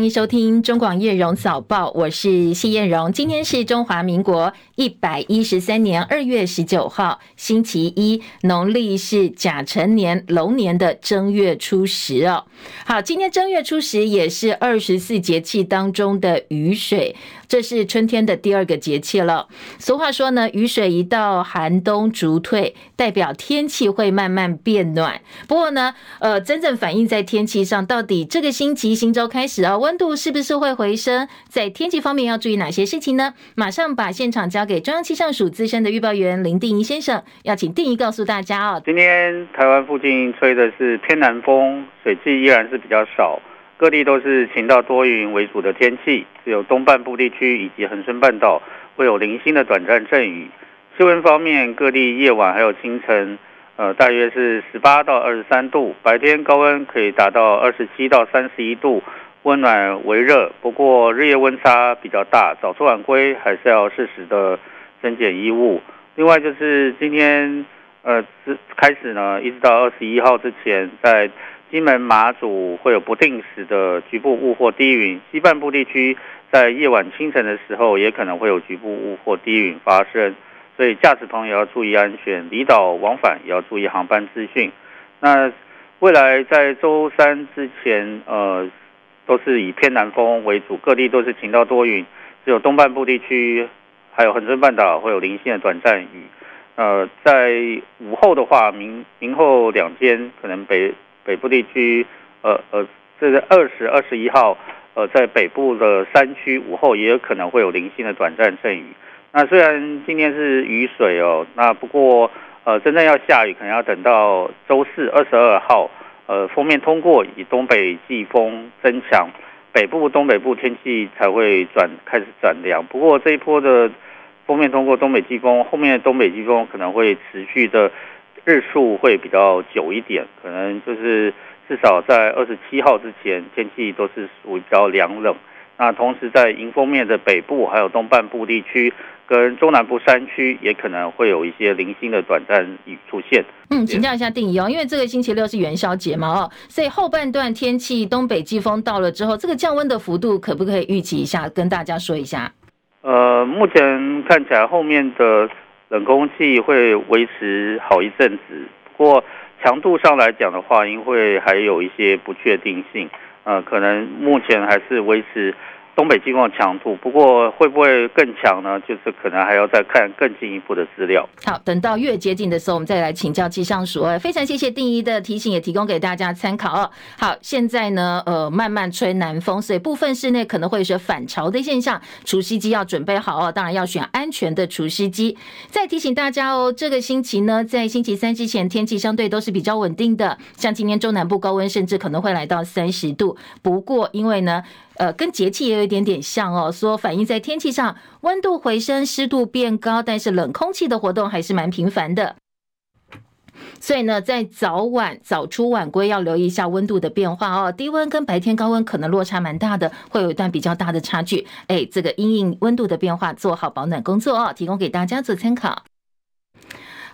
欢迎收听中广叶荣早报，我是谢燕荣。今天是中华民国一百一十三年二月十九号，星期一，农历是甲辰年龙年的正月初十哦。好，今天正月初十也是二十四节气当中的雨水。这是春天的第二个节气了。俗话说呢，雨水一到，寒冬逐退，代表天气会慢慢变暖。不过呢，呃，真正反映在天气上，到底这个星期、新周开始啊，温度是不是会回升？在天气方面要注意哪些事情呢？马上把现场交给中央气象署资深的预报员林定仪先生，要请定仪告诉大家哦。今天台湾附近吹的是偏南风，水汽依然是比较少。各地都是晴到多云为主的天气，只有东半部地区以及恒春半岛会有零星的短暂阵雨。气温方面，各地夜晚还有清晨，呃，大约是十八到二十三度，白天高温可以达到二十七到三十一度，温暖为热。不过日夜温差比较大，早出晚归还是要适时的增减衣物。另外就是今天，呃，开始呢，一直到二十一号之前，在金门、马祖会有不定时的局部雾或低云，西半部地区在夜晚、清晨的时候也可能会有局部雾或低云发生，所以驾驶朋友要注意安全，离岛往返也要注意航班资讯。那未来在周三之前，呃，都是以偏南风为主，各地都是晴到多云，只有东半部地区还有恒春半岛会有零星的短暂雨。呃，在午后的话，明明后两天可能北。北部地区，呃呃，这是二十二十一号，呃，在北部的山区午后也有可能会有零星的短暂阵雨。那虽然今天是雨水哦，那不过呃，真正要下雨可能要等到周四二十二号，呃，锋面通过，以东北季风增强，北部东北部天气才会转开始转凉。不过这一波的封面通过东北季风，后面的东北季风可能会持续的。日数会比较久一点，可能就是至少在二十七号之前，天气都是属于比较凉冷。那同时在迎风面的北部还有东半部地区跟中南部山区，也可能会有一些零星的短暂雨出现。嗯，请教一下定义哦，因为这个星期六是元宵节嘛，哦，所以后半段天气东北季风到了之后，这个降温的幅度可不可以预期一下，跟大家说一下？呃，目前看起来后面的。冷空气会维持好一阵子，不过强度上来讲的话，因为还有一些不确定性，呃，可能目前还是维持。东北季风的强度，不过会不会更强呢？就是可能还要再看更进一步的资料。好，等到越接近的时候，我们再来请教气象署。非常谢谢定仪的提醒，也提供给大家参考哦。好，现在呢，呃，慢慢吹南风，所以部分室内可能会有些反潮的现象，除湿机要准备好哦。当然要选安全的除湿机。再提醒大家哦，这个星期呢，在星期三之前，天气相对都是比较稳定的。像今天中南部高温甚至可能会来到三十度。不过因为呢，呃，跟节气也有一点点像哦，说反映在天气上，温度回升，湿度变高，但是冷空气的活动还是蛮频繁的。所以呢，在早晚早出晚归要留意一下温度的变化哦。低温跟白天高温可能落差蛮大的，会有一段比较大的差距。哎，这个因应温度的变化，做好保暖工作哦，提供给大家做参考。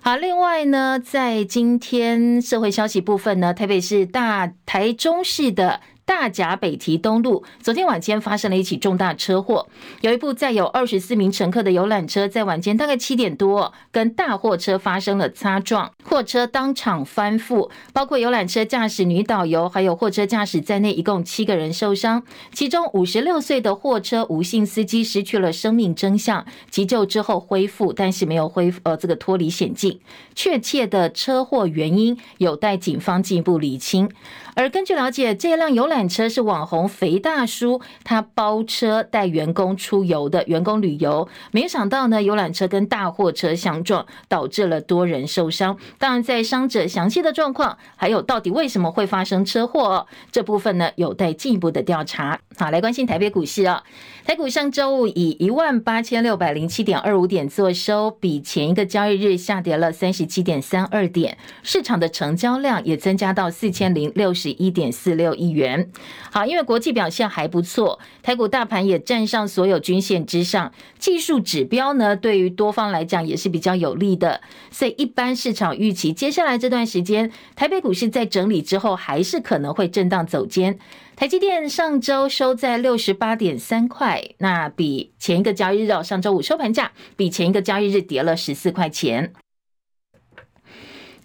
好，另外呢，在今天社会消息部分呢，台北市大台中市的。大甲北堤东路昨天晚间发生了一起重大车祸，有一部载有二十四名乘客的游览车在晚间大概七点多跟大货车发生了擦撞，货车当场翻覆，包括游览车驾驶女导游还有货车驾驶在内，一共七个人受伤，其中五十六岁的货车吴姓司机失去了生命征象，急救之后恢复，但是没有恢复呃这个脱离险境，确切的车祸原因有待警方进一步理清。而根据了解，这辆游览车是网红肥大叔他包车带员工出游的员工旅游，没想到呢，游览车跟大货车相撞，导致了多人受伤。当然，在伤者详细的状况，还有到底为什么会发生车祸，这部分呢，有待进一步的调查。好，来关心台北股市啊，台股上周五以一万八千六百零七点二五点作收，比前一个交易日下跌了三十七点三二点，市场的成交量也增加到四千零六十。一点四六亿元，好，因为国际表现还不错，台股大盘也站上所有均线之上，技术指标呢，对于多方来讲也是比较有利的。所以一般市场预期，接下来这段时间，台北股市在整理之后，还是可能会震荡走坚。台积电上周收在六十八点三块，那比前一个交易日哦，上周五收盘价比前一个交易日跌了十四块钱。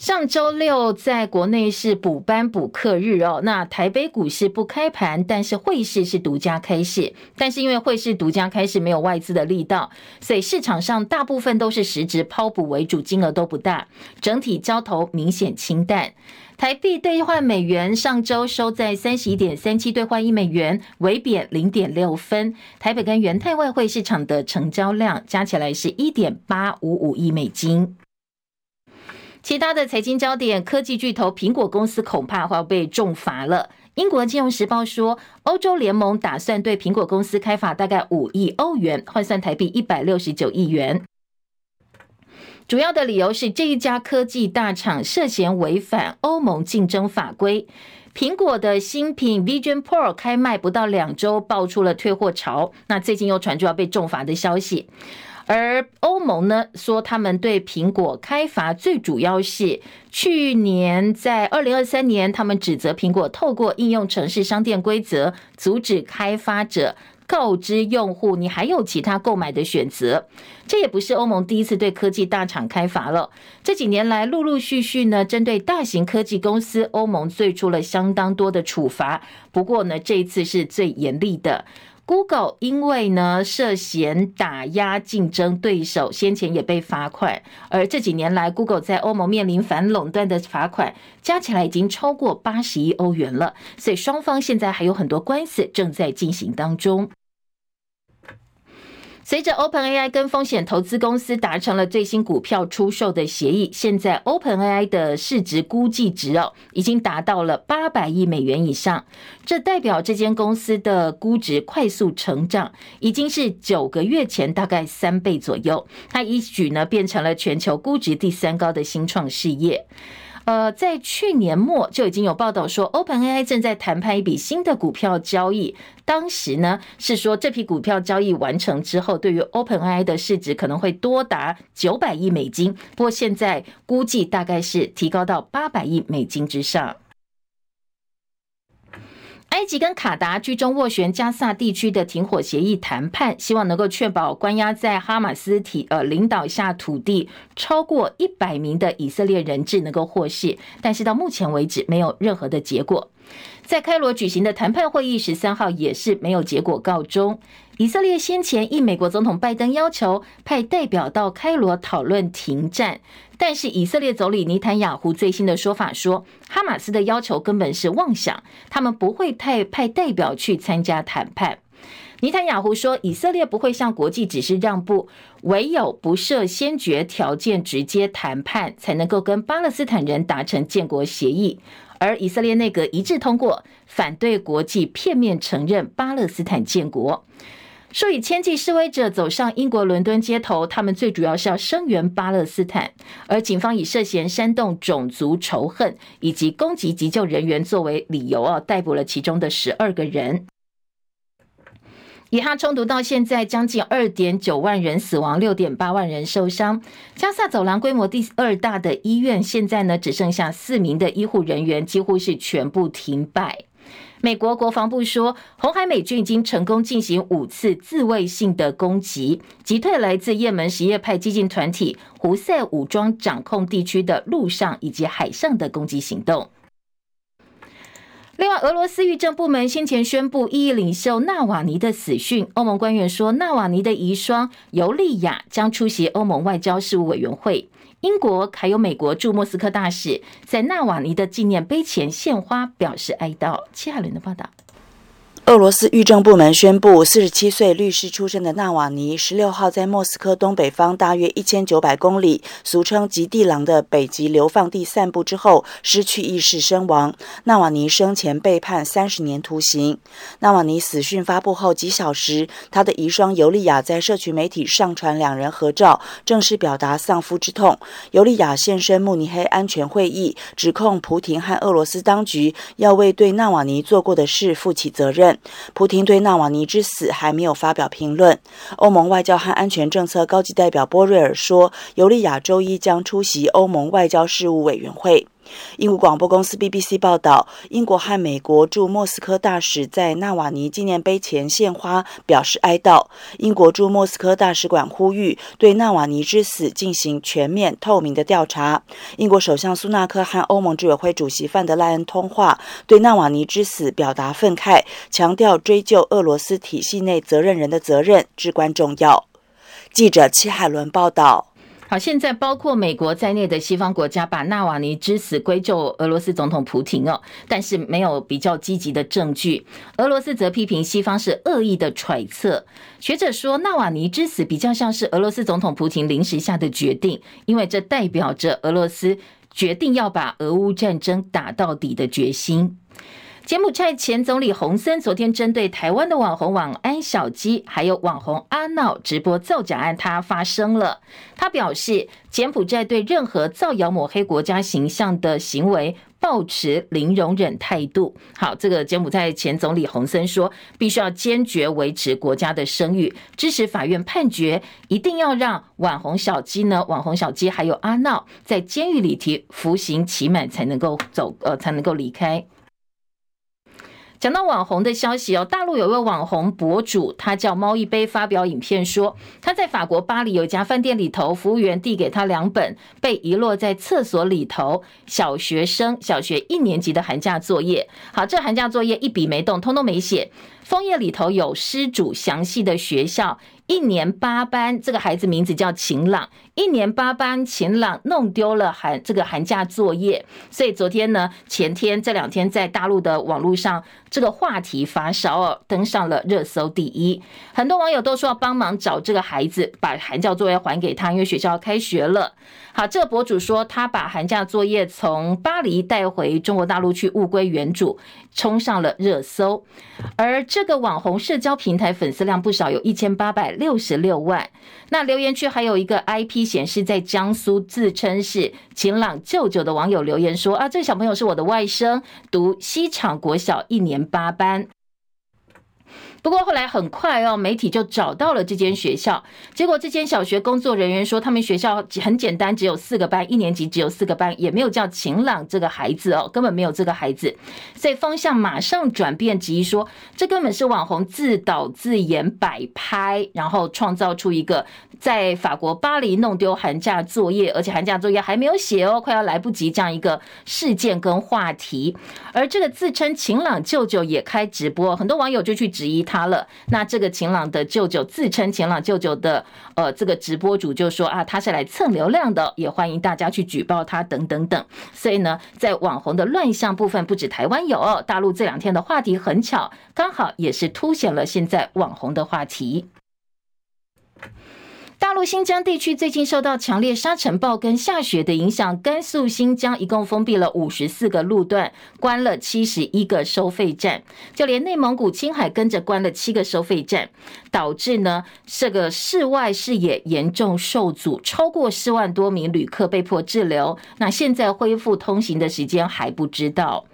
上周六在国内是补班补课日哦，那台北股市不开盘，但是汇市是独家开市，但是因为汇市独家开市没有外资的力道，所以市场上大部分都是实质抛补为主，金额都不大，整体交投明显清淡。台币兑换美元上周收在三十一点三七兑换一美元，微贬零点六分。台北跟元泰外汇市场的成交量加起来是一点八五五亿美金。其他的财经焦点，科技巨头苹果公司恐怕会要被重罚了。英国金融时报说，欧洲联盟打算对苹果公司开罚大概五亿欧元，换算台币一百六十九亿元。主要的理由是这一家科技大厂涉嫌违反欧盟竞争法规。苹果的新品 Vision Pro 开卖不到两周，爆出了退货潮。那最近又传出要被重罚的消息。而欧盟呢，说他们对苹果开罚，最主要是去年在二零二三年，他们指责苹果透过应用程式商店规则，阻止开发者告知用户你还有其他购买的选择。这也不是欧盟第一次对科技大厂开罚了，这几年来陆陆续续呢，针对大型科技公司，欧盟做出了相当多的处罚。不过呢，这一次是最严厉的。Google 因为呢涉嫌打压竞争对手，先前也被罚款。而这几年来，Google 在欧盟面临反垄断的罚款，加起来已经超过八十亿欧元了。所以双方现在还有很多官司正在进行当中。随着 OpenAI 跟风险投资公司达成了最新股票出售的协议，现在 OpenAI 的市值估计值哦，已经达到了八百亿美元以上。这代表这间公司的估值快速成长，已经是九个月前大概三倍左右。它一举呢变成了全球估值第三高的新创事业。呃，在去年末就已经有报道说，OpenAI 正在谈判一笔新的股票交易。当时呢是说，这批股票交易完成之后，对于 OpenAI 的市值可能会多达九百亿美金。不过现在估计大概是提高到八百亿美金之上。埃及跟卡达居中斡旋加萨地区的停火协议谈判，希望能够确保关押在哈马斯体呃领导下土地超过一百名的以色列人质能够获释，但是到目前为止没有任何的结果。在开罗举行的谈判会议十三号也是没有结果告终。以色列先前应美国总统拜登要求派代表到开罗讨论停战，但是以色列总理尼坦雅胡最新的说法说，哈马斯的要求根本是妄想，他们不会派派代表去参加谈判。尼坦雅胡说，以色列不会向国际指示让步，唯有不设先决条件直接谈判，才能够跟巴勒斯坦人达成建国协议。而以色列内阁一致通过，反对国际片面承认巴勒斯坦建国。数以千计示威者走上英国伦敦街头，他们最主要是要声援巴勒斯坦。而警方以涉嫌煽动种族仇恨以及攻击急救人员作为理由，啊，逮捕了其中的十二个人。以哈冲突到现在，将近二点九万人死亡，六点八万人受伤。加萨走廊规模第二大的医院，现在呢只剩下四名的医护人员，几乎是全部停摆。美国国防部说，红海美军已经成功进行五次自卫性的攻击，击退来自也门什叶派激进团体胡塞武装掌控地区的陆上以及海上的攻击行动。另外，俄罗斯预政部门先前宣布异议领袖纳瓦尼的死讯。欧盟官员说，纳瓦尼的遗孀尤利亚将出席欧盟外交事务委员会。英国还有美国驻莫斯科大使在纳瓦尼的纪念碑前献花，表示哀悼。齐海伦的报道。俄罗斯狱政部门宣布，四十七岁律师出身的纳瓦尼，十六号在莫斯科东北方大约一千九百公里，俗称“极地狼”的北极流放地散步之后，失去意识身亡。纳瓦尼生前被判三十年徒刑。纳瓦尼死讯发布后几小时，他的遗孀尤利亚在社群媒体上传两人合照，正式表达丧夫之痛。尤利亚现身慕尼黑安全会议，指控普廷和俄罗斯当局要为对纳瓦尼做过的事负起责任。普廷对纳瓦尼之死还没有发表评论。欧盟外交和安全政策高级代表波瑞尔说，尤利亚周一将出席欧盟外交事务委员会。英国广播公司 BBC 报道，英国和美国驻莫斯科大使在纳瓦尼纪念碑前献花，表示哀悼。英国驻莫斯科大使馆呼吁对纳瓦尼之死进行全面透明的调查。英国首相苏纳克和欧盟执委会主席范德赖恩通话，对纳瓦尼之死表达愤慨，强调追究俄罗斯体系内责任人的责任至关重要。记者戚海伦报道。好，现在包括美国在内的西方国家把纳瓦尼之死归咎俄罗斯总统普廷哦，但是没有比较积极的证据。俄罗斯则批评西方是恶意的揣测。学者说，纳瓦尼之死比较像是俄罗斯总统普亭临时下的决定，因为这代表着俄罗斯决定要把俄乌战争打到底的决心。柬埔寨前总理洪森昨天针对台湾的网红网安小鸡，还有网红阿闹直播造假案，他发声了。他表示，柬埔寨对任何造谣抹黑国家形象的行为，抱持零容忍态度。好，这个柬埔寨前总理洪森说，必须要坚决维持国家的声誉，支持法院判决，一定要让网红小鸡呢，网红小鸡还有阿闹在监狱里提服刑期满才能够走，呃，才能够离开。讲到网红的消息哦，大陆有位网红博主，他叫猫一杯，发表影片说，他在法国巴黎有一家饭店里头，服务员递给他两本被遗落在厕所里头小学生小学一年级的寒假作业。好，这寒假作业一笔没动，通通没写，封页里头有失主详细的学校。一年八班，这个孩子名字叫晴朗。一年八班，晴朗弄丢了寒这个寒假作业，所以昨天呢，前天这两天在大陆的网络上，这个话题发烧哦，登上了热搜第一。很多网友都说要帮忙找这个孩子，把寒假作业还给他，因为学校要开学了。好，这个博主说他把寒假作业从巴黎带回中国大陆去，物归原主，冲上了热搜。而这个网红社交平台粉丝量不少，有一千八百六十六万。那留言区还有一个 IP 显示在江苏，自称是晴朗舅舅的网友留言说：“啊，这小朋友是我的外甥，读西厂国小一年八班。”不过后来很快哦，媒体就找到了这间学校。结果这间小学工作人员说，他们学校很简单，只有四个班，一年级只有四个班，也没有叫晴朗这个孩子哦，根本没有这个孩子。所以风向马上转变，质疑说这根本是网红自导自演摆拍，然后创造出一个在法国巴黎弄丢寒假作业，而且寒假作业还没有写哦，快要来不及这样一个事件跟话题。而这个自称晴朗舅舅也开直播，很多网友就去质疑他。了，那这个晴朗的舅舅自称晴朗舅舅的，呃，这个直播主就说啊，他是来蹭流量的，也欢迎大家去举报他等等等。所以呢，在网红的乱象部分，不止台湾有，大陆这两天的话题很巧，刚好也是凸显了现在网红的话题。大陆新疆地区最近受到强烈沙尘暴跟下雪的影响，甘肃新疆一共封闭了五十四个路段，关了七十一个收费站，就连内蒙古青海跟着关了七个收费站，导致呢这个室外视野严重受阻，超过四万多名旅客被迫滞留。那现在恢复通行的时间还不知道。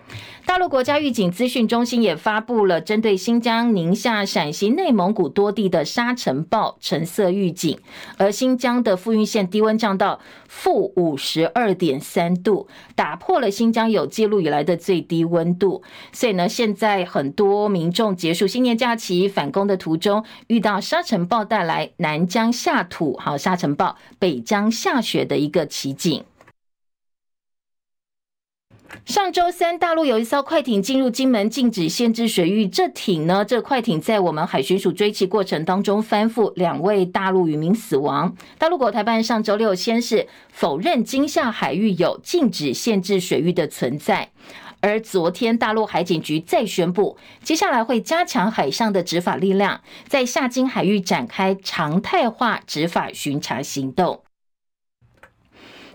大陆国家预警资讯中心也发布了针对新疆、宁夏、陕西、内蒙古多地的沙尘暴橙色预警，而新疆的富蕴县低温降到负五十二点三度，打破了新疆有记录以来的最低温度。所以呢，现在很多民众结束新年假期返工的途中，遇到沙尘暴带来南疆下土，好沙尘暴，北疆下雪的一个奇景。上周三，大陆有一艘快艇进入金门禁止限制水域。这艇呢，这快艇在我们海巡署追缉过程当中翻覆，两位大陆渔民死亡。大陆国台办上周六先是否认金厦海域有禁止限制水域的存在。而昨天大陆海警局再宣布，接下来会加强海上的执法力量，在厦金海域展开常态化执法巡查行动。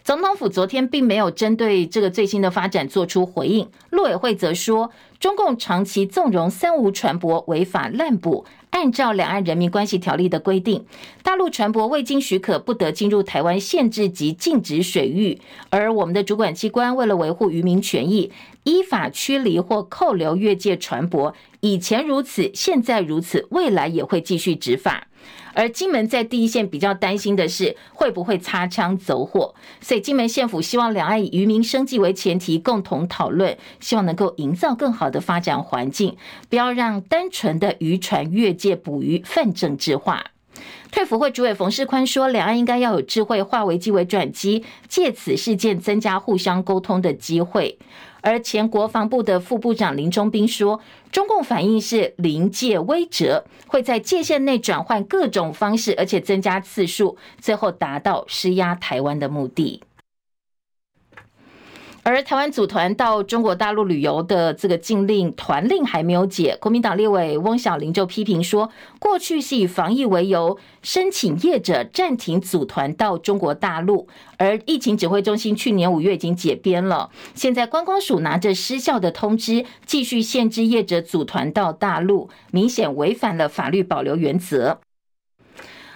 总统府昨天并没有针对这个最新的发展做出回应，陆委会则说，中共长期纵容三无船舶违法滥捕，按照《两岸人民关系条例》的规定，大陆船舶未经许可不得进入台湾限制及禁止水域，而我们的主管机关为了维护渔民权益，依法驱离或扣留越界船舶，以前如此，现在如此，未来也会继续执法。而金门在第一线比较担心的是会不会擦枪走火，所以金门县府希望两岸以渔民生计为前提，共同讨论，希望能够营造更好的发展环境，不要让单纯的渔船越界捕鱼泛政治化。退辅会主委冯世宽说，两岸应该要有智慧化危机为转机，借此事件增加互相沟通的机会。而前国防部的副部长林中斌说，中共反应是临界威折，会在界限内转换各种方式，而且增加次数，最后达到施压台湾的目的。而台湾组团到中国大陆旅游的这个禁令团令还没有解，国民党立委翁小玲就批评说，过去是以防疫为由申请业者暂停组团到中国大陆，而疫情指挥中心去年五月已经解编了，现在观光署拿着失效的通知继续限制业者组团到大陆，明显违反了法律保留原则。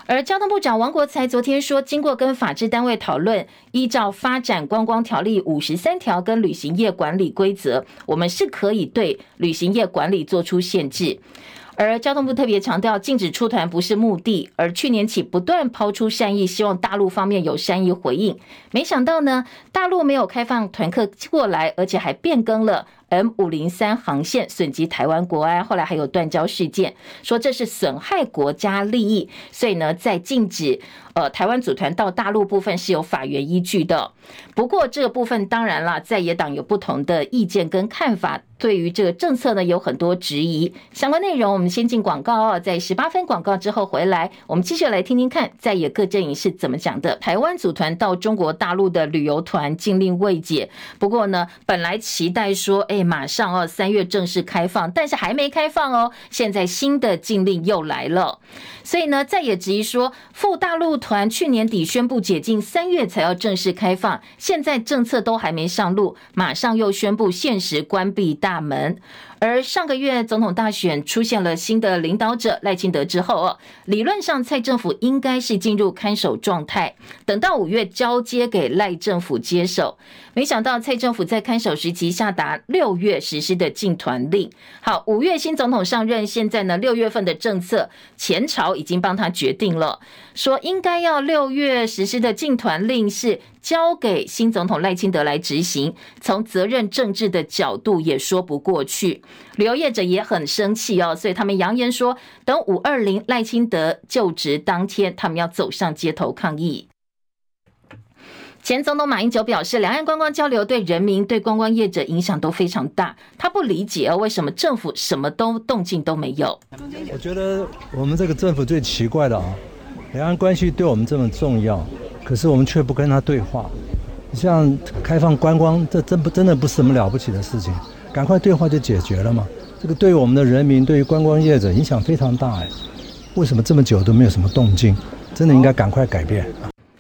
而交通部长王国材昨天说，经过跟法制单位讨论，依照发展观光条例五十三条跟旅行业管理规则，我们是可以对旅行业管理做出限制。而交通部特别强调，禁止出团不是目的，而去年起不断抛出善意，希望大陆方面有善意回应。没想到呢，大陆没有开放团客过来，而且还变更了。M 五零三航线损及台湾国安，后来还有断交事件，说这是损害国家利益，所以呢，在禁止呃台湾组团到大陆部分是有法源依据的。不过这个部分当然了，在野党有不同的意见跟看法，对于这个政策呢有很多质疑。相关内容我们先进广告哦，在十八分广告之后回来，我们继续来听听看在野各阵营是怎么讲的。台湾组团到中国大陆的旅游团禁令未解，不过呢，本来期待说，哎。马上哦，三月正式开放，但是还没开放哦。现在新的禁令又来了，所以呢，在野质疑说，赴大陆团去年底宣布解禁，三月才要正式开放，现在政策都还没上路，马上又宣布限时关闭大门。而上个月总统大选出现了新的领导者赖清德之后哦，理论上蔡政府应该是进入看守状态，等到五月交接给赖政府接手。没想到蔡政府在看守时期下达六月实施的禁团令。好，五月新总统上任，现在呢六月份的政策前朝已经帮他决定了，说应该要六月实施的禁团令是。交给新总统赖清德来执行，从责任政治的角度也说说不过去。旅游业者也很生气哦，所以他们扬言说，等五二零赖清德就职当天，他们要走上街头抗议。前总统马英九表示，两岸观光交流对人民、对观光业者影响都非常大，他不理解哦，为什么政府什么都动静都没有？我觉得我们这个政府最奇怪的啊，两岸关系对我们这么重要。可是我们却不跟他对话，像开放观光，这真不真的不是什么了不起的事情，赶快对话就解决了嘛。这个对我们的人民，对于观光业者影响非常大哎，为什么这么久都没有什么动静？真的应该赶快改变。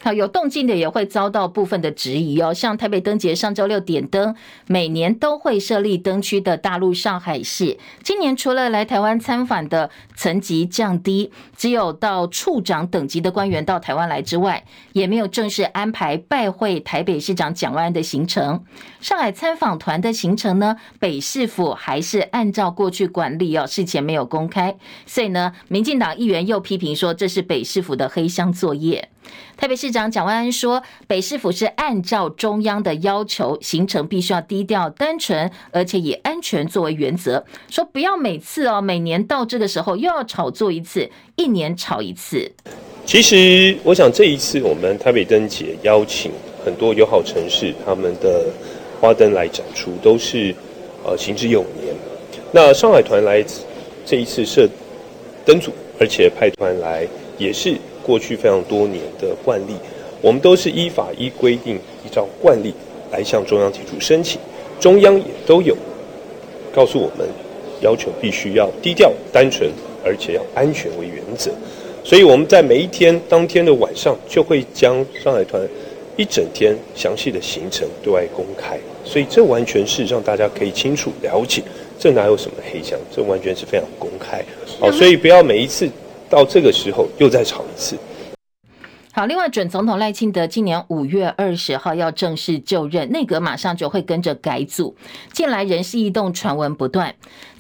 好，有动静的也会遭到部分的质疑哦。像台北灯节上周六点灯，每年都会设立灯区的大陆上海市，今年除了来台湾参访的层级降低，只有到处长等级的官员到台湾来之外，也没有正式安排拜会台北市长蒋万安的行程。上海参访团的行程呢，北市府还是按照过去管理哦，事前没有公开，所以呢，民进党议员又批评说这是北市府的黑箱作业。台北市长蒋万安说，北市府是按照中央的要求，行程必须要低调单纯，而且以安全作为原则。说不要每次哦，每年到这个时候又要炒作一次，一年炒一次。其实，我想这一次我们台北灯节邀请很多友好城市他们的花灯来展出，都是呃行之有年。那上海团来这一次设灯组，而且派团来也是。过去非常多年的惯例，我们都是依法依规定、依照惯例来向中央提出申请。中央也都有告诉我们，要求必须要低调、单纯，而且要安全为原则。所以我们在每一天当天的晚上，就会将上海团一整天详细的行程对外公开。所以这完全是让大家可以清楚了解，这哪有什么黑箱？这完全是非常公开。好，所以不要每一次到这个时候又再吵一次。好，另外，准总统赖清德今年五月二十号要正式就任，内阁马上就会跟着改组。近来人事异动传闻不断。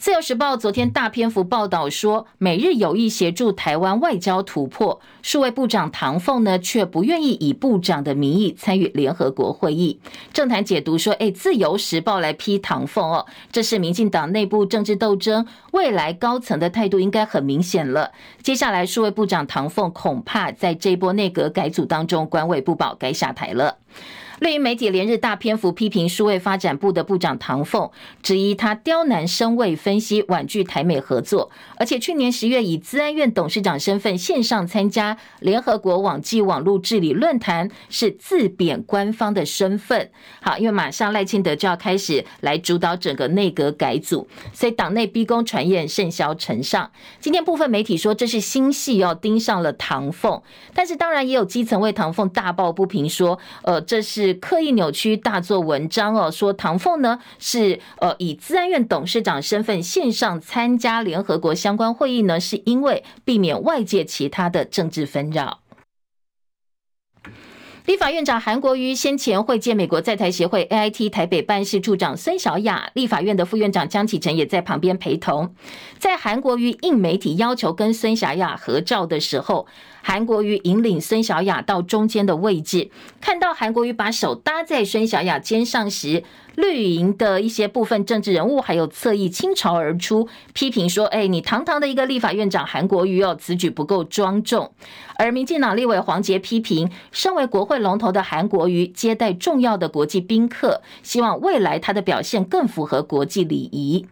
自由时报昨天大篇幅报道说，美日有意协助台湾外交突破，数位部长唐凤呢却不愿意以部长的名义参与联合国会议。政坛解读说，哎，自由时报来批唐凤哦，这是民进党内部政治斗争，未来高层的态度应该很明显了。接下来，数位部长唐凤恐怕在这波内阁改组当中官位不保，该下台了。绿营媒体连日大篇幅批评数位发展部的部长唐凤，质疑他刁难深伪分析，婉拒台美合作，而且去年十月以资安院董事长身份线上参加联合国网际网络治理论坛，是自贬官方的身份。好，因为马上赖清德就要开始来主导整个内阁改组，所以党内逼宫传言甚嚣尘上。今天部分媒体说这是新戏要盯上了唐凤，但是当然也有基层为唐凤大抱不平，说呃这是。是刻意扭曲，大做文章哦。说唐凤呢是呃以资安院董事长身份线上参加联合国相关会议呢，是因为避免外界其他的政治纷扰。立法院长韩国瑜先前会见美国在台协会 AIT 台北办事处长孙小雅，立法院的副院长江启臣也在旁边陪同。在韩国瑜应媒体要求跟孙小雅合照的时候，韩国瑜引领孙小雅到中间的位置，看到韩国瑜把手搭在孙小雅肩上时，绿营的一些部分政治人物还有侧翼倾巢而出，批评说：“哎，你堂堂的一个立法院长韩国瑜哦，此举不够庄重。”而民进党立委黄杰批评，身为国会龙头的韩国瑜接待重要的国际宾客，希望未来他的表现更符合国际礼仪。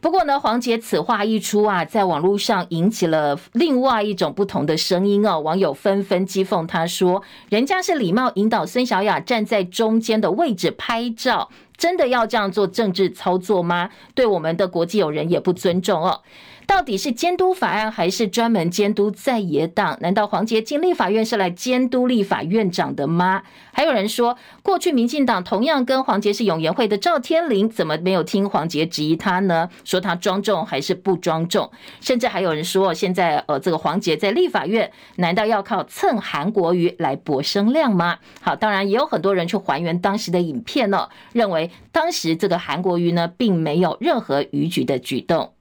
不过呢，黄杰此话一出啊，在网络上引起了另外一种不同的声音哦。网友纷纷讥讽他说：“人家是礼貌引导孙小雅站在中间的位置拍照，真的要这样做政治操作吗？对我们的国际友人也不尊重哦。”到底是监督法案还是专门监督在野党？难道黄捷进立法院是来监督立法院长的吗？还有人说，过去民进党同样跟黄捷是永延会的赵天麟，怎么没有听黄捷质疑他呢？说他庄重还是不庄重？甚至还有人说，现在呃，这个黄捷在立法院，难道要靠蹭韩国瑜来博声量吗？好，当然也有很多人去还原当时的影片呢，认为当时这个韩国瑜呢，并没有任何逾矩的举动。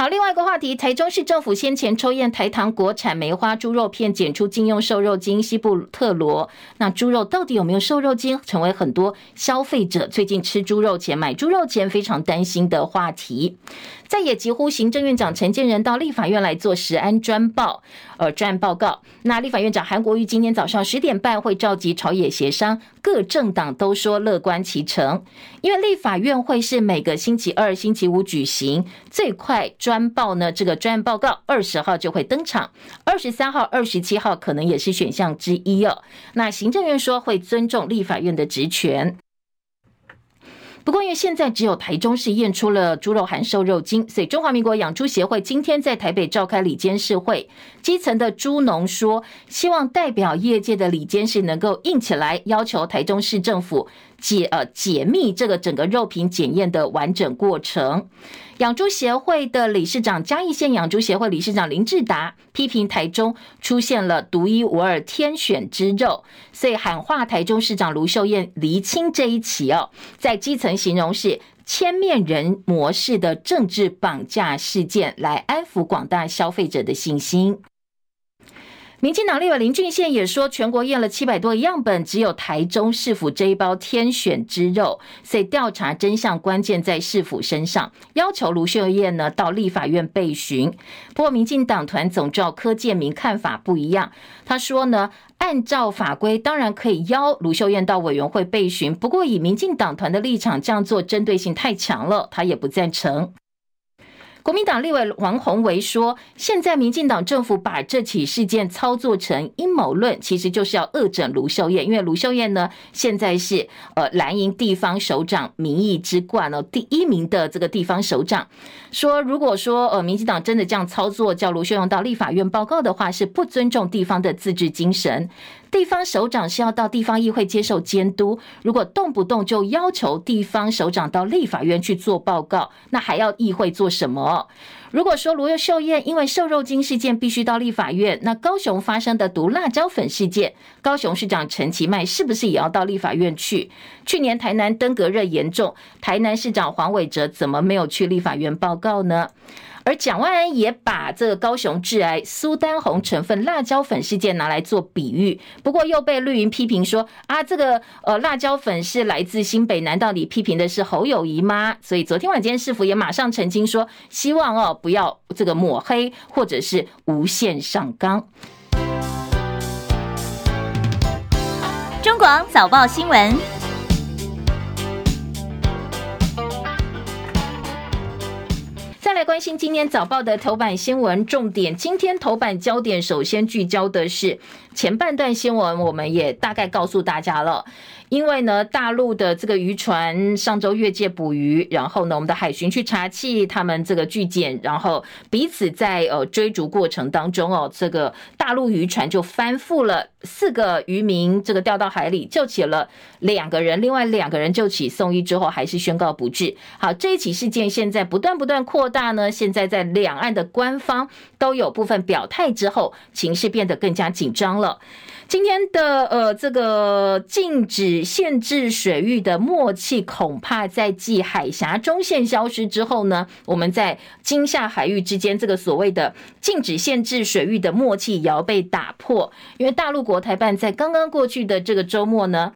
好，另外一个话题，台中市政府先前抽验台糖国产梅花猪肉片，检出禁用瘦肉精西布特罗。那猪肉到底有没有瘦肉精，成为很多消费者最近吃猪肉前、买猪肉前非常担心的话题。在野急呼行政院长陈建仁到立法院来做食安专报，呃，专案报告。那立法院长韩国瑜今天早上十点半会召集朝野协商，各政党都说乐观其成，因为立法院会是每个星期二、星期五举行，最快专报呢，这个专案报告二十号就会登场，二十三号、二十七号可能也是选项之一哦。那行政院说会尊重立法院的职权。不过，因为现在只有台中市验出了猪肉含瘦肉精，所以中华民国养猪协会今天在台北召开理监事会，基层的猪农说，希望代表业界的理监事能够硬起来，要求台中市政府解呃解密这个整个肉品检验的完整过程。养猪协会的理事长嘉义县养猪协会理事长林志达批评台中出现了独一无二天选之肉，所以喊话台中市长卢秀燕厘清这一起哦，在基层形容是千面人模式的政治绑架事件，来安抚广大消费者的信心。民进党立委林俊宪也说，全国验了七百多个样本，只有台中市府这一包天选之肉，所以调查真相关键在市府身上，要求卢秀燕呢到立法院备询。不过，民进党团总召柯建铭看法不一样，他说呢，按照法规当然可以邀卢秀燕到委员会备询，不过以民进党团的立场这样做针对性太强了，他也不赞成。国民党立委王宏维说，现在民进党政府把这起事件操作成阴谋论，其实就是要恶整卢秀燕，因为卢秀燕呢，现在是呃蓝营地方首长民意之冠哦，第一名的这个地方首长，说如果说呃民进党真的这样操作，叫卢秀燕到立法院报告的话，是不尊重地方的自治精神。地方首长是要到地方议会接受监督，如果动不动就要求地方首长到立法院去做报告，那还要议会做什么？如果说卢秀燕因为瘦肉精事件必须到立法院，那高雄发生的毒辣椒粉事件，高雄市长陈其迈是不是也要到立法院去？去年台南登革热严重，台南市长黄伟哲怎么没有去立法院报告呢？而蒋万安也把这个高雄致癌苏丹红成分辣椒粉事件拿来做比喻，不过又被绿营批评说啊，这个呃辣椒粉是来自新北，难道你批评的是侯友宜吗？所以昨天晚间市府也马上澄清说，希望哦不要这个抹黑或者是无限上纲。中广早报新闻。再来关心今天早报的头版新闻重点。今天头版焦点首先聚焦的是前半段新闻，我们也大概告诉大家了。因为呢，大陆的这个渔船上周越界捕鱼，然后呢，我们的海巡去查缉他们这个拒检，然后彼此在呃追逐过程当中哦，这个大陆渔船就翻覆了，四个渔民这个掉到海里，救起了两个人，另外两个人救起送医之后还是宣告不治。好，这一起事件现在不断不断扩大呢，现在在两岸的官方都有部分表态之后，情势变得更加紧张了。今天的呃，这个禁止限制水域的默契，恐怕在继海峡中线消失之后呢，我们在今夏海域之间这个所谓的禁止限制水域的默契也要被打破，因为大陆国台办在刚刚过去的这个周末呢。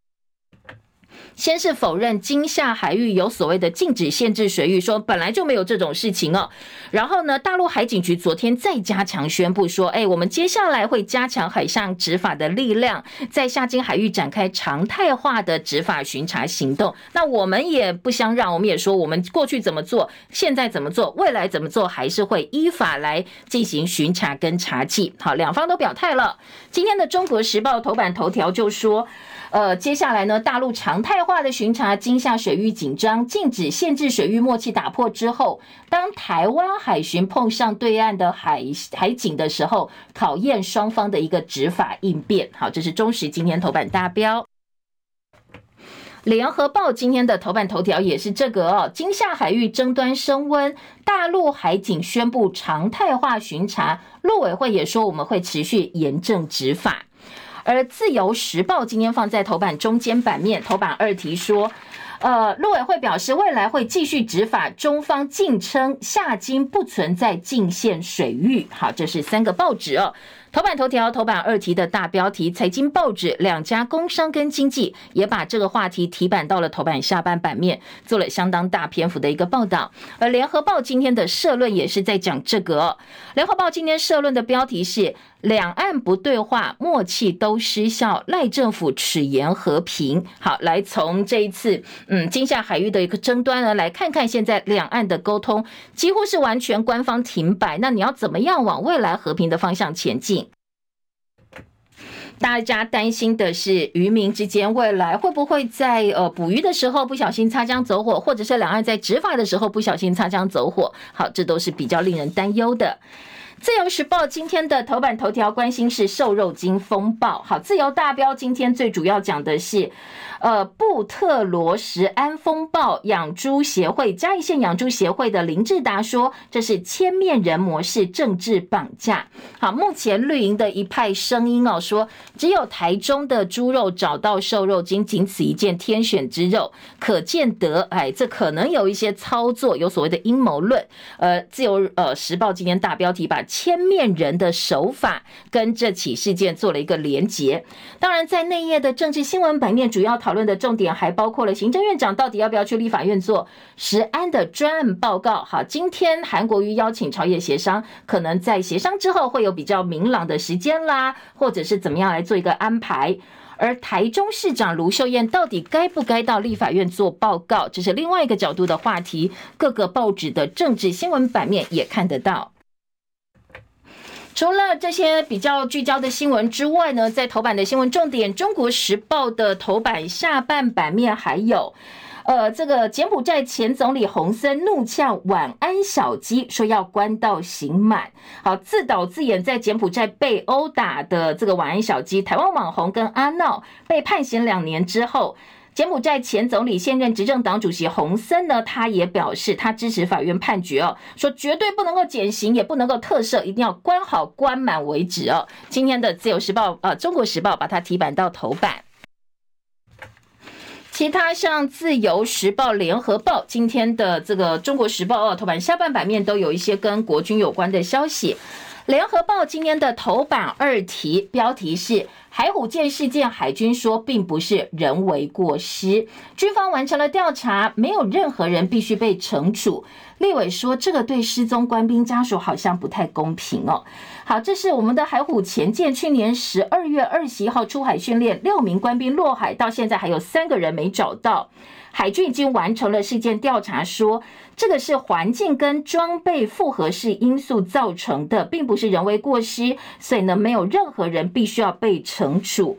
先是否认金厦海域有所谓的禁止限制水域，说本来就没有这种事情哦。然后呢，大陆海警局昨天再加强宣布说，哎，我们接下来会加强海上执法的力量，在厦金海域展开常态化的执法巡查行动。那我们也不相让，我们也说我们过去怎么做，现在怎么做，未来怎么做，还是会依法来进行巡查跟查缉。好，两方都表态了。今天的《中国时报》头版头条就说。呃，接下来呢，大陆常态化的巡查金厦水域紧张，禁止限制水域默契打破之后，当台湾海巡碰上对岸的海海警的时候，考验双方的一个执法应变。好，这是中时今天头版大标。联合报今天的头版头条也是这个哦，金厦海域争端升温，大陆海警宣布常态化巡查，陆委会也说我们会持续严正执法。而自由时报今天放在头版中间版面，头版二题说，呃，陆委会表示未来会继续执法，中方坚称夏金不存在禁限水域。好，这是三个报纸哦。头版头条、头版二题的大标题，财经报纸两家工商跟经济也把这个话题提版到了头版下半版面，做了相当大篇幅的一个报道。而联合报今天的社论也是在讲这个。联合报今天社论的标题是“两岸不对话，默契都失效，赖政府齿言和平”。好，来从这一次嗯金厦海域的一个争端呢，来看看现在两岸的沟通几乎是完全官方停摆，那你要怎么样往未来和平的方向前进？大家担心的是，渔民之间未来会不会在呃捕鱼的时候不小心擦枪走火，或者是两岸在执法的时候不小心擦枪走火？好，这都是比较令人担忧的。自由时报今天的头版头条关心是瘦肉精风暴。好，自由大标今天最主要讲的是。呃，布特罗什安风暴，养猪协会嘉义县养猪协会的林志达说，这是千面人模式政治绑架。好，目前绿营的一派声音哦，说只有台中的猪肉找到瘦肉精，仅此一件天选之肉，可见得，哎，这可能有一些操作，有所谓的阴谋论。呃，自由呃时报今天大标题把千面人的手法跟这起事件做了一个连结。当然，在内页的政治新闻版面主要讨。论的重点还包括了行政院长到底要不要去立法院做石安的专案报告。好，今天韩国瑜邀请朝野协商，可能在协商之后会有比较明朗的时间啦，或者是怎么样来做一个安排。而台中市长卢秀燕到底该不该到立法院做报告，这是另外一个角度的话题。各个报纸的政治新闻版面也看得到。除了这些比较聚焦的新闻之外呢，在头版的新闻重点，《中国时报》的头版下半版面还有。呃，这个柬埔寨前总理洪森怒呛晚安小鸡，说要关到刑满。好，自导自演在柬埔寨被殴打的这个晚安小鸡，台湾网红跟阿闹被判刑两年之后，柬埔寨前总理现任执政党主席洪森呢，他也表示他支持法院判决哦，说绝对不能够减刑，也不能够特赦，一定要关好关满为止哦。今天的自由时报呃，中国时报把它提版到头版。其他像《自由时报》、《联合报》今天的这个《中国时报》哦，头版下半版面都有一些跟国军有关的消息。《联合报》今天的头版二题标题是。海虎舰事件，海军说并不是人为过失，军方完成了调查，没有任何人必须被惩处。立委说这个对失踪官兵家属好像不太公平哦。好，这是我们的海虎前舰，去年十二月二十一号出海训练，六名官兵落海，到现在还有三个人没找到。海军已经完成了事件调查，说这个是环境跟装备复合式因素造成的，并不是人为过失，所以呢，没有任何人必须要被惩处。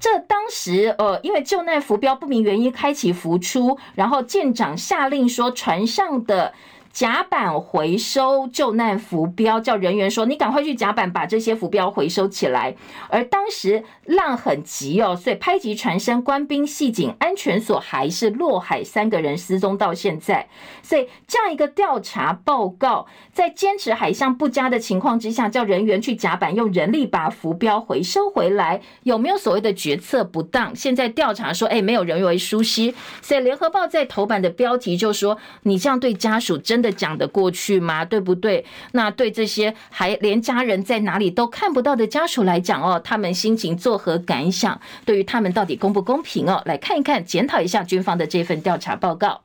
这当时呃，因为救难浮标不明原因开启浮出，然后舰长下令说船上的。甲板回收救难浮标，叫人员说：“你赶快去甲板把这些浮标回收起来。”而当时浪很急哦，所以拍击船身，官兵系紧安全锁，还是落海，三个人失踪到现在。所以这样一个调查报告，在坚持海象不佳的情况之下，叫人员去甲板用人力把浮标回收回来，有没有所谓的决策不当？现在调查说，哎，没有人为疏失。所以联合报在头版的标题就说：“你这样对家属真。”的讲得过去吗？对不对？那对这些还连家人在哪里都看不到的家属来讲哦，他们心情作何感想？对于他们到底公不公平哦？来看一看，检讨一下军方的这份调查报告。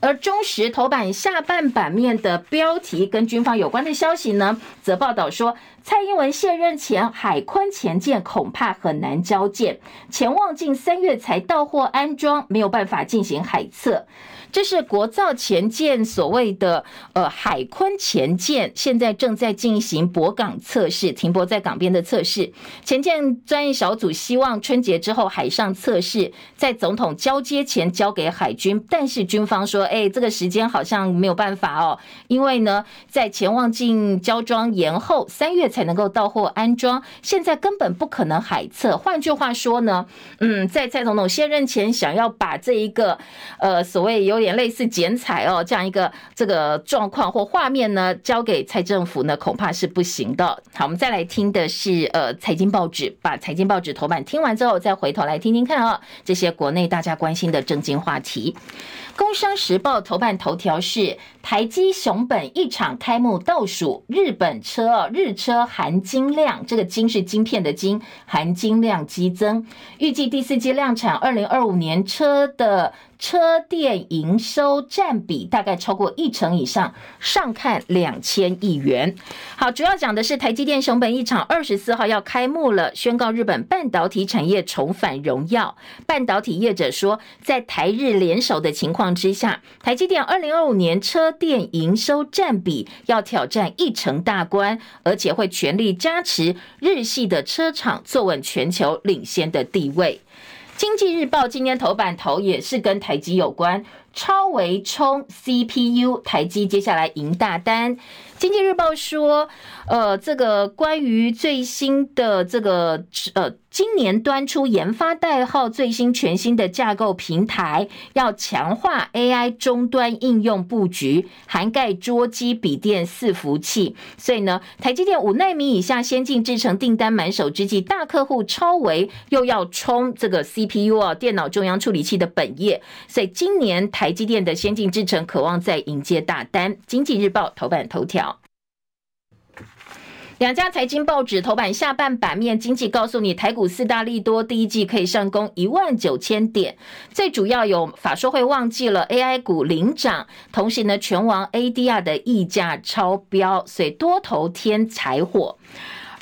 而中时头版下半版面的标题跟军方有关的消息呢，则报道说，蔡英文卸任前，海坤前舰恐怕很难交舰，潜望近三月才到货安装，没有办法进行海测。这是国造前舰所谓的呃海鲲前舰，现在正在进行泊港测试，停泊在港边的测试。前舰专业小组希望春节之后海上测试，在总统交接前交给海军，但是军方说，哎，这个时间好像没有办法哦，因为呢，在潜望镜交装延后，三月才能够到货安装，现在根本不可能海测。换句话说呢，嗯，在蔡总统卸任前，想要把这一个呃所谓有点。类似剪彩哦，这样一个这个状况或画面呢，交给蔡政府呢，恐怕是不行的。好，我们再来听的是呃财经报纸，把财经报纸头版听完之后，再回头来听听看啊、这些国内大家关心的政经话题。工商时报头版头条是台积熊本一厂开幕倒数，日本车哦，日车含金量，这个金是晶片的金，含金量激增，预计第四季量产，二零二五年车的。车电营收占比大概超过一成以上，上看两千亿元。好，主要讲的是台积电熊本一厂二十四号要开幕了，宣告日本半导体产业重返荣耀。半导体业者说，在台日联手的情况之下，台积电二零二五年车电营收占比要挑战一成大关，而且会全力加持日系的车厂，坐稳全球领先的地位。经济日报今天头版头也是跟台积有关，超微冲 CPU，台积接下来赢大单。经济日报说，呃，这个关于最新的这个呃，今年端出研发代号最新全新的架构平台，要强化 AI 终端应用布局，涵盖桌机、笔电、伺服器。所以呢，台积电五奈米以下先进制程订单满手之际，大客户超微又要冲这个 CPU 啊，电脑中央处理器的本业。所以今年台台积电的先进制程渴望再迎接大单。经济日报头版头条。两家财经报纸头版下半版面，经济告诉你，台股四大利多，第一季可以上攻一万九千点。最主要有法说会忘记了 AI 股领涨，同时呢，权王 ADR 的溢价超标，所以多头添柴火。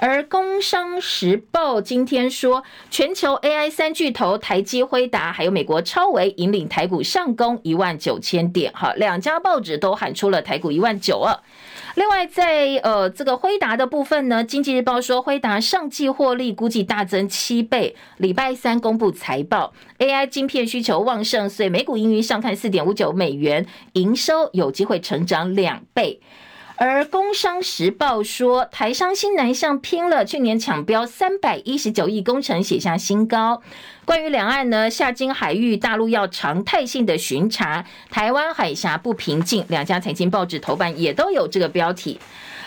而《工商时报》今天说，全球 AI 三巨头台积、辉达还有美国超微引领台股上攻一万九千点，哈，两家报纸都喊出了台股一万九二。另外，在呃这个辉达的部分呢，《经济日报》说辉达上季获利估计大增七倍，礼拜三公布财报，AI 晶片需求旺盛，所以每股盈余上看四点五九美元，营收有机会成长两倍。而《工商时报》说，台商新南向拼了，去年抢标三百一十九亿工程写下新高。关于两岸呢，夏津海域大陆要常态性的巡查，台湾海峡不平静，两家财经报纸头版也都有这个标题。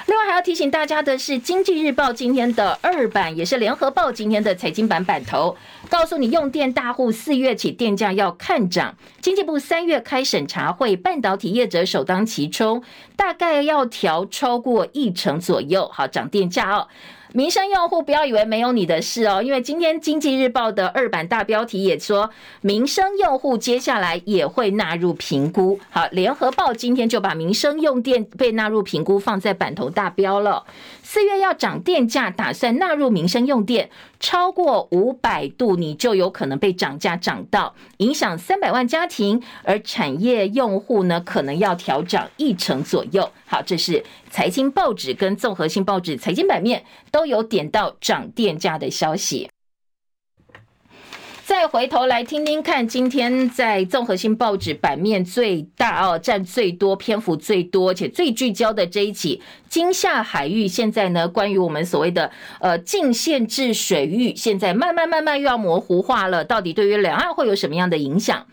另外还要提醒大家的是，《经济日报》今天的二版也是《联合报》今天的财经版版头，告诉你用电大户四月起电价要看涨。经济部三月开审查会，半导体业者首当其冲，大概要调超过一成左右，好涨电价哦。民生用户不要以为没有你的事哦，因为今天经济日报的二版大标题也说，民生用户接下来也会纳入评估。好，联合报今天就把民生用电被纳入评估放在版头大标了。四月要涨电价，打算纳入民生用电，超过五百度你就有可能被涨价涨到，影响三百万家庭，而产业用户呢可能要调涨一成左右。好，这是财经报纸跟综合性报纸财经版面都有点到涨电价的消息。再回头来听听看，今天在综合性报纸版面最大哦，占最多篇幅最多且最聚焦的这一起金厦海域，现在呢，关于我们所谓的呃禁限制水域，现在慢慢慢慢又要模糊化了，到底对于两岸会有什么样的影响？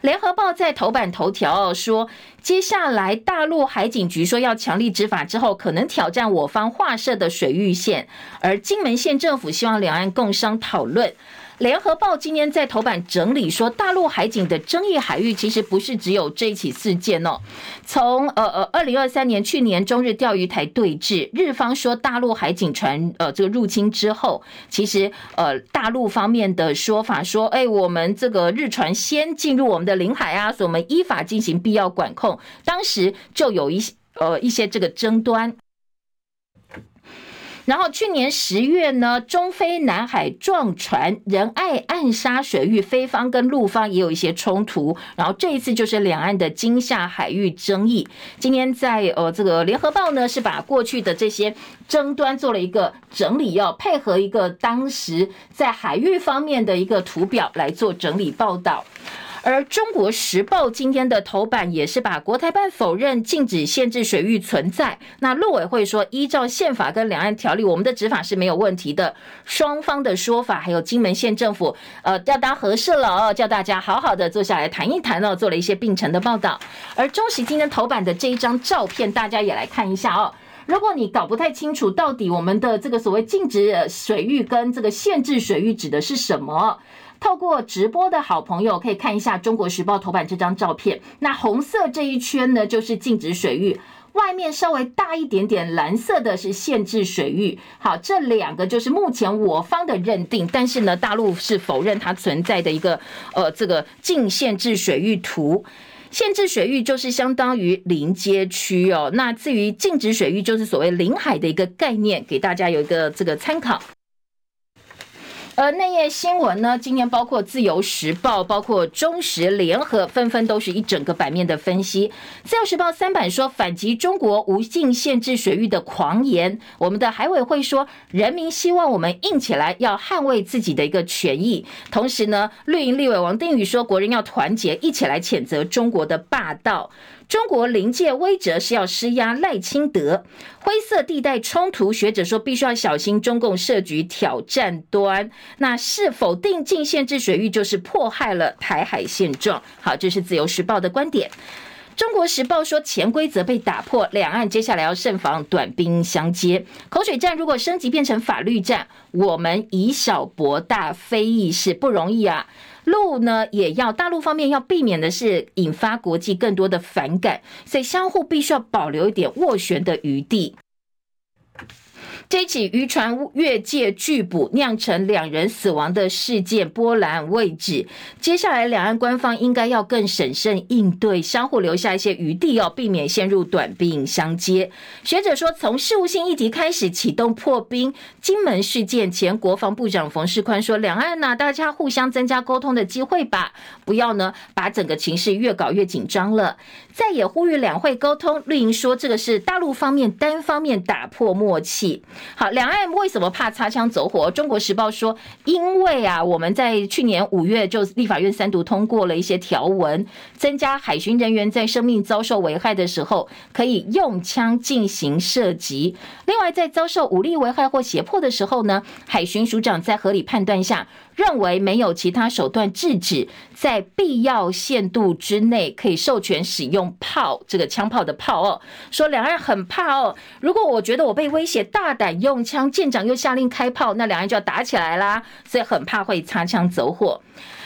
联合报在头版头条说，接下来大陆海警局说要强力执法之后，可能挑战我方划设的水域线，而金门县政府希望两岸共商讨论。联合报今天在头版整理说，大陆海警的争议海域其实不是只有这起事件哦。从呃呃，二零二三年去年中日钓鱼台对峙，日方说大陆海警船呃这个入侵之后，其实呃大陆方面的说法说，哎，我们这个日船先进入我们的领海啊，所以我们依法进行必要管控。当时就有一些呃一些这个争端。然后去年十月呢，中菲南海撞船，仁爱暗杀水域，菲方跟陆方也有一些冲突。然后这一次就是两岸的金厦海域争议。今天在呃这个联合报呢，是把过去的这些争端做了一个整理，要配合一个当时在海域方面的一个图表来做整理报道。而中国时报今天的头版也是把国台办否认禁止限制水域存在。那陆委会说，依照宪法跟两岸条例，我们的执法是没有问题的。双方的说法，还有金门县政府，呃，要当和事了哦，叫大家好好的坐下来谈一谈哦，做了一些并陈的报道。而中时今天头版的这一张照片，大家也来看一下哦。如果你搞不太清楚，到底我们的这个所谓禁止水域跟这个限制水域指的是什么？透过直播的好朋友可以看一下《中国时报》头版这张照片。那红色这一圈呢，就是禁止水域；外面稍微大一点点蓝色的是限制水域。好，这两个就是目前我方的认定，但是呢，大陆是否认它存在的一个呃这个禁限制水域图。限制水域就是相当于临街区哦。那至于禁止水域，就是所谓临海的一个概念，给大家有一个这个参考。而内页新闻呢，今天包括自由时报、包括中时联合，纷纷都是一整个版面的分析。自由时报三版说反击中国无尽限制水域的狂言，我们的海委会说人民希望我们硬起来，要捍卫自己的一个权益。同时呢，绿营立委王定宇说国人要团结，一起来谴责中国的霸道。中国临界威则是要施压赖清德，灰色地带冲突，学者说必须要小心中共设局挑战端。那是否定禁限制水域就是迫害了台海现状？好，这是自由时报的观点。中国时报说潜规则被打破，两岸接下来要慎防短兵相接。口水战如果升级变成法律战，我们以小博大，非易事，不容易啊。路呢也要，大陆方面要避免的是引发国际更多的反感，所以相互必须要保留一点斡旋的余地。这起渔船越界拒捕酿成两人死亡的事件波澜未止，接下来两岸官方应该要更审慎应对，相互留下一些余地要，避免陷入短兵相接。学者说，从事务性议题开始启动破冰，金门事件前国防部长冯世宽说，两岸呢、大家互相增加沟通的机会吧，不要呢把整个情势越搞越紧张了。再也呼吁两会沟通，绿营说这个是大陆方面单方面打破默契。好，两岸为什么怕擦枪走火？中国时报说，因为啊，我们在去年五月就立法院三读通过了一些条文，增加海巡人员在生命遭受危害的时候可以用枪进行射击。另外，在遭受武力危害或胁迫的时候呢，海巡署长在合理判断下，认为没有其他手段制止，在必要限度之内可以授权使用炮，这个枪炮的炮哦。说两岸很怕哦，如果我觉得我被威胁，大胆用枪，舰长又下令开炮，那两岸就要打起来啦，所以很怕会擦枪走火。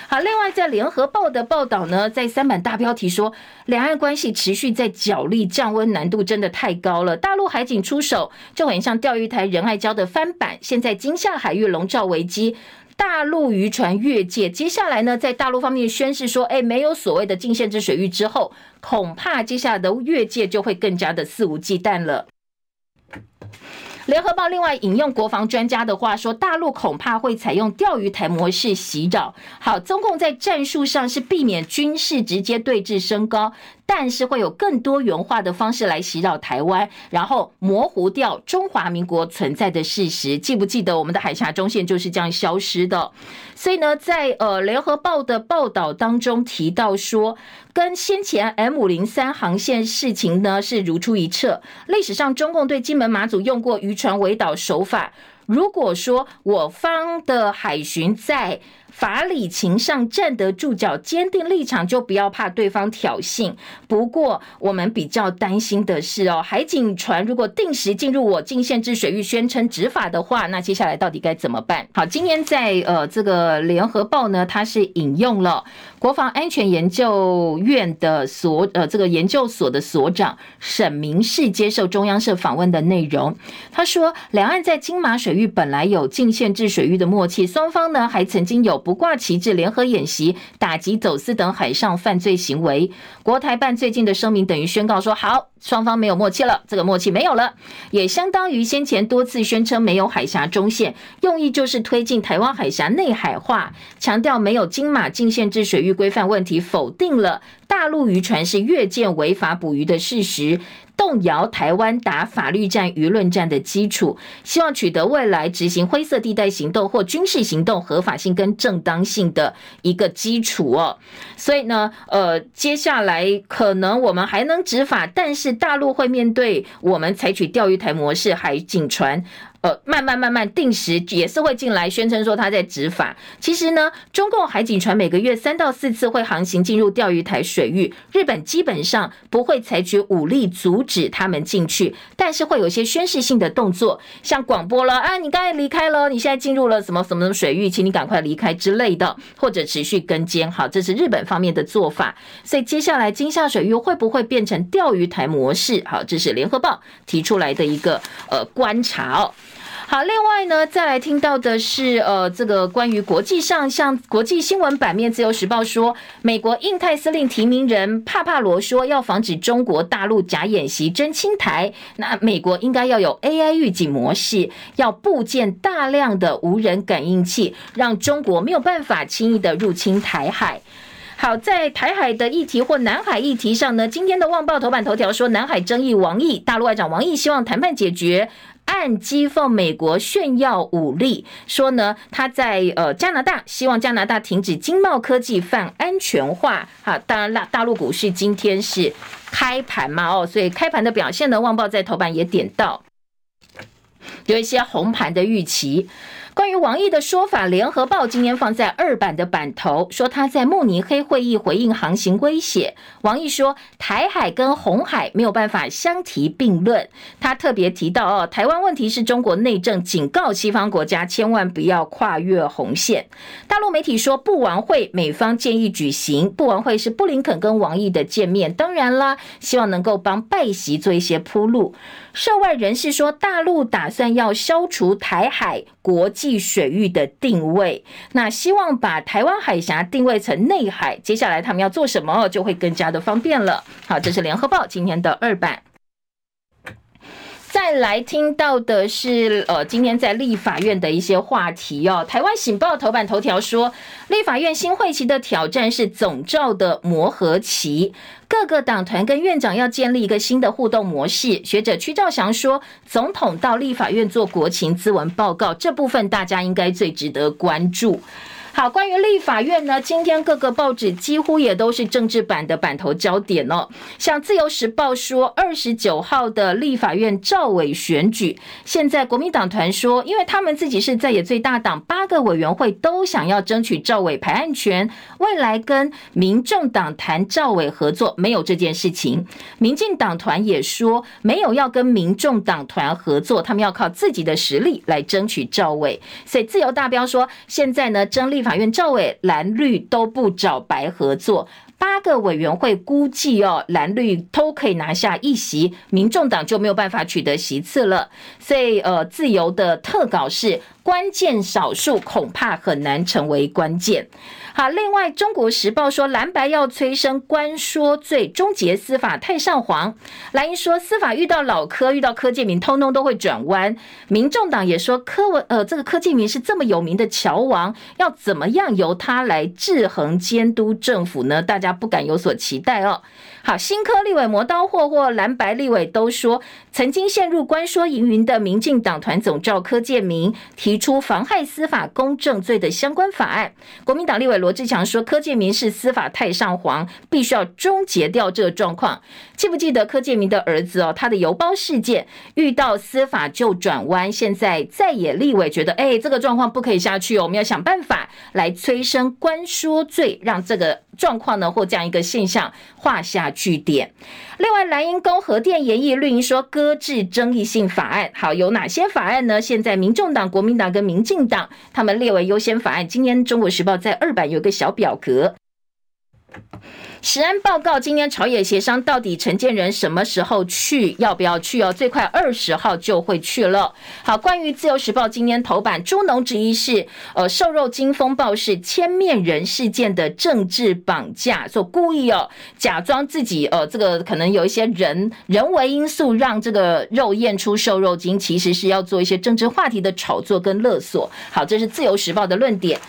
好，另外在联合报的报道呢，在三版大标题说，两岸关系持续在角力，降温难度真的太高了。大陆海警出手就很像钓鱼台仁爱礁的翻版，现在金厦海域笼罩危机。大陆渔船越界，接下来呢，在大陆方面宣示说，哎，没有所谓的禁限制水域之后，恐怕接下来的越界就会更加的肆无忌惮了。联合报另外引用国防专家的话说，大陆恐怕会采用钓鱼台模式袭扰。好，中共在战术上是避免军事直接对峙升高。但是会有更多元化的方式来袭扰台湾，然后模糊掉中华民国存在的事实。记不记得我们的海峡中线就是这样消失的？所以呢，在呃联合报的报道当中提到说，跟先前 M 五零三航线事情呢是如出一辙。历史上中共对金门马祖用过渔船围岛手法，如果说我方的海巡在。法理情上站得住脚，坚定立场，就不要怕对方挑衅。不过，我们比较担心的是哦，海警船如果定时进入我禁限制水域，宣称执法的话，那接下来到底该怎么办？好，今天在呃这个联合报呢，它是引用了国防安全研究院的所呃这个研究所的所长沈明世接受中央社访问的内容。他说，两岸在金马水域本来有禁限制水域的默契，双方呢还曾经有。不挂旗帜联合演习，打击走私等海上犯罪行为。国台办最近的声明等于宣告说，好，双方没有默契了，这个默契没有了，也相当于先前多次宣称没有海峡中线，用意就是推进台湾海峡内海化，强调没有金马禁限制水域规范问题，否定了大陆渔船是越界违法捕鱼的事实。动摇台湾打法律战、舆论战的基础，希望取得未来执行灰色地带行动或军事行动合法性跟正当性的一个基础哦。所以呢，呃，接下来可能我们还能执法，但是大陆会面对我们采取钓鱼台模式海警船。呃，慢慢慢慢，定时也是会进来宣称说他在执法。其实呢，中共海警船每个月三到四次会航行进入钓鱼台水域，日本基本上不会采取武力阻止他们进去，但是会有一些宣示性的动作，像广播了啊，你刚才离开了，你现在进入了什么什么水域，请你赶快离开之类的，或者持续跟监。好，这是日本方面的做法。所以接下来金厦水域会不会变成钓鱼台模式？好，这是联合报提出来的一个呃观察哦。好，另外呢，再来听到的是，呃，这个关于国际上，像国际新闻版面，《自由时报》说，美国印太司令提名人帕帕罗说，要防止中国大陆假演习真侵台，那美国应该要有 AI 预警模式，要布建大量的无人感应器，让中国没有办法轻易的入侵台海。好，在台海的议题或南海议题上呢，今天的《旺报》头版头条说，南海争议，王毅，大陆外长王毅希望谈判解决。暗讥讽美国炫耀武力，说呢，他在呃加拿大希望加拿大停止经贸科技泛安全化。好，当然啦，大陆股市今天是开盘嘛，哦，所以开盘的表现呢，旺报在头版也点到有一些红盘的预期。关于王毅的说法，联合报今天放在二版的版头，说他在慕尼黑会议回应航行威胁。王毅说，台海跟红海没有办法相提并论。他特别提到，哦，台湾问题是中国内政，警告西方国家千万不要跨越红线。大陆媒体说，不完会，美方建议举行不完会，是布林肯跟王毅的见面。当然啦，希望能够帮拜习做一些铺路。涉外人士说，大陆打算要消除台海国际水域的定位，那希望把台湾海峡定位成内海。接下来他们要做什么，就会更加的方便了。好，这是联合报今天的二版。再来听到的是，呃，今天在立法院的一些话题哦。台湾醒报头版头条说，立法院新会期的挑战是总召的磨合期，各个党团跟院长要建立一个新的互动模式。学者屈兆祥说，总统到立法院做国情咨文报告，这部分大家应该最值得关注。好，关于立法院呢，今天各个报纸几乎也都是政治版的版头焦点哦。像自由时报说，二十九号的立法院赵伟选举，现在国民党团说，因为他们自己是在野最大党，八个委员会都想要争取赵伟排案权，未来跟民众党谈赵伟合作没有这件事情。民进党团也说没有要跟民众党团合作，他们要靠自己的实力来争取赵伟。所以自由大标说，现在呢争立。法院赵伟蓝绿都不找白合作，八个委员会估计哦，蓝绿都可以拿下一席，民众党就没有办法取得席次了。所以呃，自由的特稿是关键少数，恐怕很难成为关键。好，另外，《中国时报》说蓝白要催生官说罪，终结司法太上皇。蓝营说司法遇到老柯，遇到柯建铭，通通都会转弯。民众党也说柯文，呃，这个柯建铭是这么有名的桥王，要怎么样由他来制衡监督政府呢？大家不敢有所期待哦。好，新科立委磨刀霍霍，蓝白立委都说，曾经陷入官说营云的民进党团总召柯建明提出妨害司法公正罪的相关法案。国民党立委罗志强说，柯建明是司法太上皇，必须要终结掉这个状况。记不记得柯建明的儿子哦？他的邮包事件遇到司法就转弯，现在在野立委觉得，哎，这个状况不可以下去哦，我们要想办法来催生官说罪，让这个状况呢或这样一个现象画下句点。另外，蓝营攻核电研议，绿营说搁置争议性法案。好，有哪些法案呢？现在民众党、国民党跟民进党他们列为优先法案。今天《中国时报》在二版有个小表格。食安报告，今天朝野协商到底陈建仁什么时候去，要不要去哦？最快二十号就会去了。好，关于自由时报今天头版，猪农质疑是呃瘦肉精风暴是千面人事件的政治绑架，说故意哦假装自己呃这个可能有一些人人为因素让这个肉验出瘦肉精，其实是要做一些政治话题的炒作跟勒索。好，这是自由时报的论点。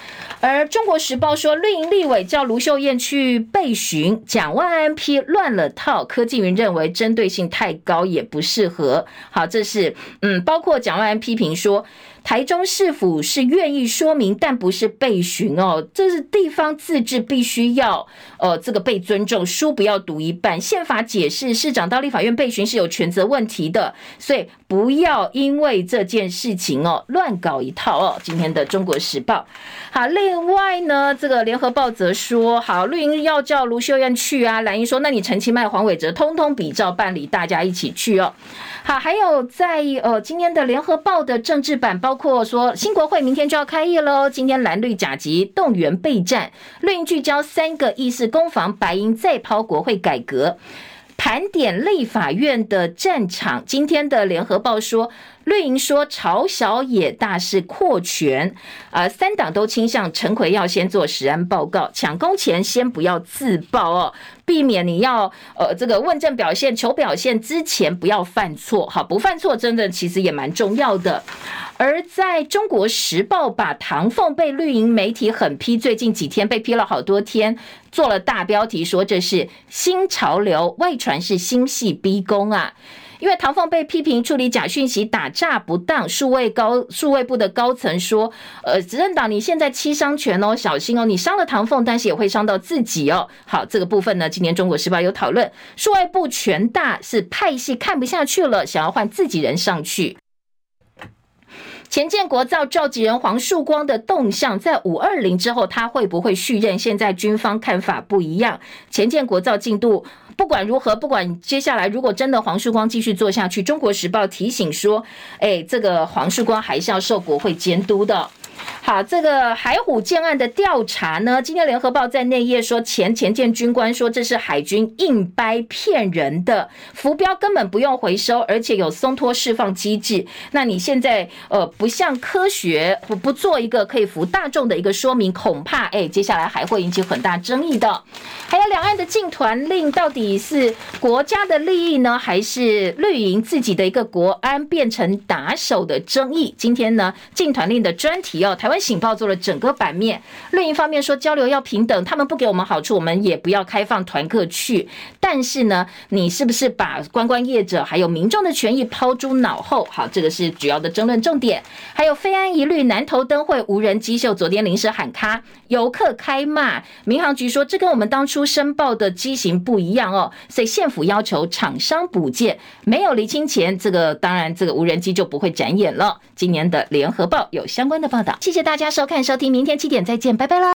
而中国时报说，绿营立委叫卢秀燕去备询，蒋万安批乱了套。科技云认为针对性太高，也不适合。好，这是嗯，包括蒋万安批评说。台中市府是愿意说明，但不是被询哦。这是地方自治，必须要呃这个被尊重，书不要读一半。宪法解释，市长到立法院被询是有权责问题的，所以不要因为这件事情哦乱搞一套哦。今天的中国时报，好，另外呢，这个联合报则说，好，绿营要叫卢秀燕去啊，蓝营说，那你陈其迈、黄伟哲通通比照办理，大家一起去哦。好，还有在呃今天的联合报的政治版，包括说新国会明天就要开业喽。今天蓝绿甲级动员备战，绿营聚焦三个议事攻防，白银再抛国会改革，盘点立法院的战场。今天的联合报说。绿营说朝小野大是扩权，呃，三党都倾向陈奎要先做食安报告，抢攻前先不要自爆哦，避免你要呃这个问政表现求表现之前不要犯错，好，不犯错真的其实也蛮重要的。而在中国时报把唐凤被绿营媒体狠批，最近几天被批了好多天，做了大标题说这是新潮流，外传是新戏逼宫啊。因为唐凤被批评处理假讯息打诈不当，数位高数位部的高层说，呃，执政党你现在七伤拳哦，小心哦，你伤了唐凤，但是也会伤到自己哦。好，这个部分呢，今天中国时报有讨论，数位部权大是派系看不下去了，想要换自己人上去。前建国造召集人黄树光的动向，在五二零之后，他会不会续任？现在军方看法不一样。前建国造进度不管如何，不管接下来如果真的黄树光继续做下去，中国时报提醒说，哎，这个黄树光还是要受国会监督的。好，这个海虎舰案的调查呢？今天联合报在内页说，前前舰军官说这是海军硬掰骗人的浮标，根本不用回收，而且有松脱释放机制。那你现在呃不像科学，不不做一个可以服大众的一个说明，恐怕哎接下来还会引起很大争议的。还有两岸的禁团令到底是国家的利益呢，还是绿营自己的一个国安变成打手的争议？今天呢禁团令的专题哦，台湾。警报做了整个版面，另一方面说交流要平等，他们不给我们好处，我们也不要开放团客去。但是呢，你是不是把观光业者还有民众的权益抛诸脑后？好，这个是主要的争论重点。还有飞安疑虑，南投灯会无人机秀昨天临时喊卡，游客开骂，民航局说这跟我们当初申报的机型不一样哦，所以县府要求厂商补件，没有厘清前，这个当然这个无人机就不会展演了。今年的联合报有相关的报道，谢谢。大家收看收听，明天七点再见，拜拜啦。